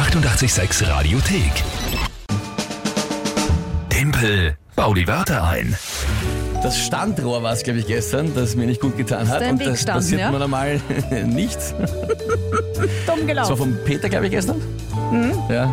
886 Radiothek. Tempel, bau die Wörter ein. Das Standrohr war es, glaube ich, gestern, das mir nicht gut getan hat. Und Weg das gestanden, passiert ja? mir normal nicht. Dumm Das war gelaufen. vom Peter, glaube ich, gestern. Mhm. Ja.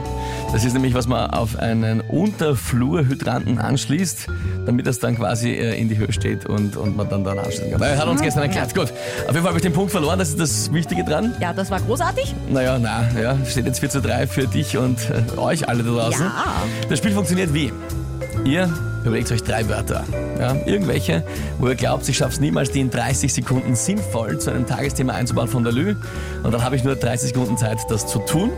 Das ist nämlich, was man auf einen Unterflurhydranten anschließt, damit das dann quasi äh, in die Höhe steht und, und man dann dann anschließen kann. Er hat uns gestern erklärt. Gut. Auf jeden Fall habe ich den Punkt verloren, das ist das Wichtige dran. Ja, das war großartig. Naja, na, ja, steht jetzt 4 zu 3 für dich und äh, euch alle da draußen. Ja. Das Spiel funktioniert wie? Ihr überlegt euch drei Wörter. Ja, irgendwelche, wo ihr glaubt, ich schaffe es niemals, die in 30 Sekunden sinnvoll zu einem Tagesthema einzubauen von der Lü. Und dann habe ich nur 30 Sekunden Zeit, das zu tun.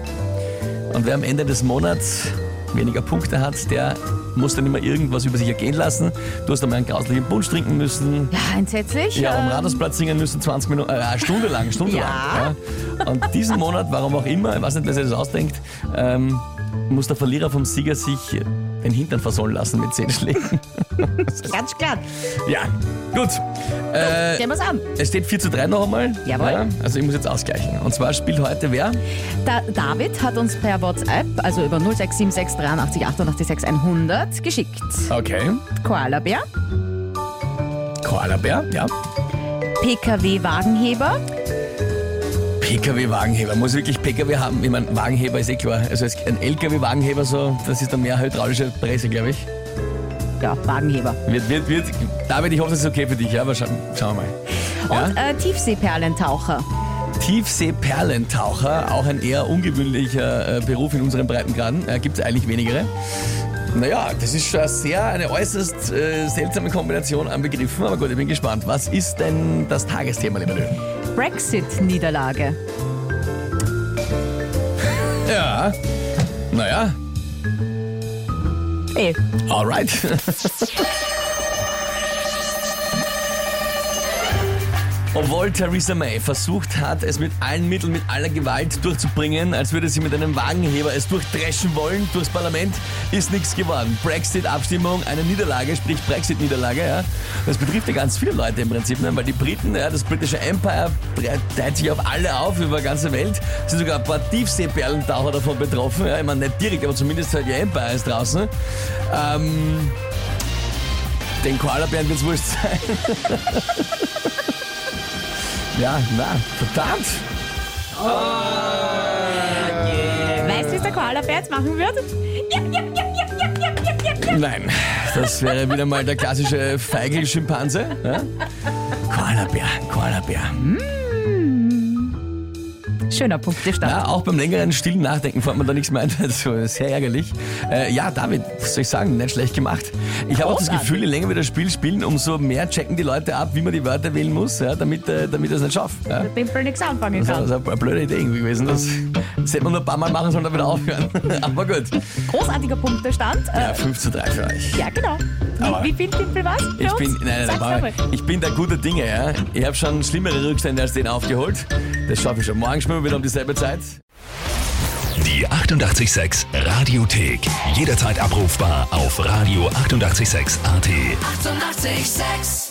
Und wer am Ende des Monats weniger Punkte hat, der muss dann immer irgendwas über sich ergehen lassen. Du hast einmal einen grauslichen Punsch trinken müssen, Ja, entsetzlich. ja, am Ähm, Radarsplatz singen müssen, 20 Minuten, äh, eine Stunde lang, Stunde Ja. lang. Ja. Und diesen Monat, warum auch immer, ich weiß nicht, wer sich das ausdenkt, ähm, muss der Verlierer vom Sieger sich den Hintern versollen lassen mit 10 Schlägen. Ganz klar. Ja, gut. Äh, Gehen wir's an. es steht 4 zu 3 noch einmal. Jawohl. Ja, also ich muss jetzt ausgleichen. Und zwar spielt heute wer? Da, David hat uns per WhatsApp, also über 0676 83 88 100 geschickt. Okay. Koalabär, Koalabär, ja. PKW-Wagenheber, PKW-Wagenheber. Muss wirklich PKW haben. Ich meine, Wagenheber ist eh klar. Also es- ein LKW-Wagenheber, so, das ist dann mehr hydraulische Presse, glaube ich. Ja, Wagenheber. Wird, wird, wird. David, ich hoffe, das ist okay für dich, aber scha schauen wir mal. Und Ja? äh, Tiefseeperlentaucher. Tiefseeperlentaucher, auch ein eher ungewöhnlicher äh, Beruf in unseren Breitengraden. Äh, Gibt es eigentlich wenigere. Naja, das ist schon sehr eine äußerst äh, seltsame Kombination an Begriffen, aber gut, ich bin gespannt. Was ist denn das Tagesthema, lieber Lö? Brexit-Niederlage. Ja, naja, Eh, alright. Obwohl Theresa May versucht hat, es mit allen Mitteln, mit aller Gewalt durchzubringen, als würde sie mit einem Wagenheber es durchdreschen wollen durchs Parlament, ist nichts geworden. Brexit-Abstimmung, eine Niederlage, sprich Brexit-Niederlage, ja. Das betrifft ja ganz viele Leute im Prinzip, ne? weil die Briten, ja, das britische Empire teilt sich auf alle auf, über die ganze Welt. Es sind sogar ein paar Tiefseeperlentaucher davon betroffen, ja. Ich meine, nicht direkt, aber zumindest halt ihr Empire ist draußen. Ähm, den Koalabären wird's wurscht sein. Ja, na, verdammt. weißt du, es der Koalabär jetzt machen wird? Ja, ja, ja, ja, ja, ja, ja, ja. Nein, das wäre wieder mal der klassische Feigl-Schimpanse. Ja? Koalabär, Koalabär. Schöner Punktestand. Ja, auch beim längeren stillen Nachdenken fällt man da nichts mehr ein. Also sehr ärgerlich. Äh, ja, David, was soll ich sagen, nicht schlecht gemacht. Ich habe auch das. Gefühl, je länger wir das Spiel spielen, umso mehr checken die Leute ab, wie man die Wörter wählen muss, ja, damit, äh, damit das nicht schafft. Ja? Mit dem nichts anfangen Das kann. ist eine blöde Idee irgendwie gewesen. Das, das hätte man nur ein paar Mal machen sollen, dann wieder aufhören. Aber gut. Großartiger Punktestand. Ja, Äh, 5 zu 3 für euch. ja, genau. Aber- Wie, wie viel Tippel was? für Ich uns? bin, nein, nein, Sag's nein, ich bin der gute Dinge, ja. Ich habe schon schlimmere Rückstände als den aufgeholt. Das schaffe ich schon. Morgen spielen wir wieder um dieselbe Zeit. Die 886 Radiothek. Jederzeit abrufbar auf radio886.at. 886! 886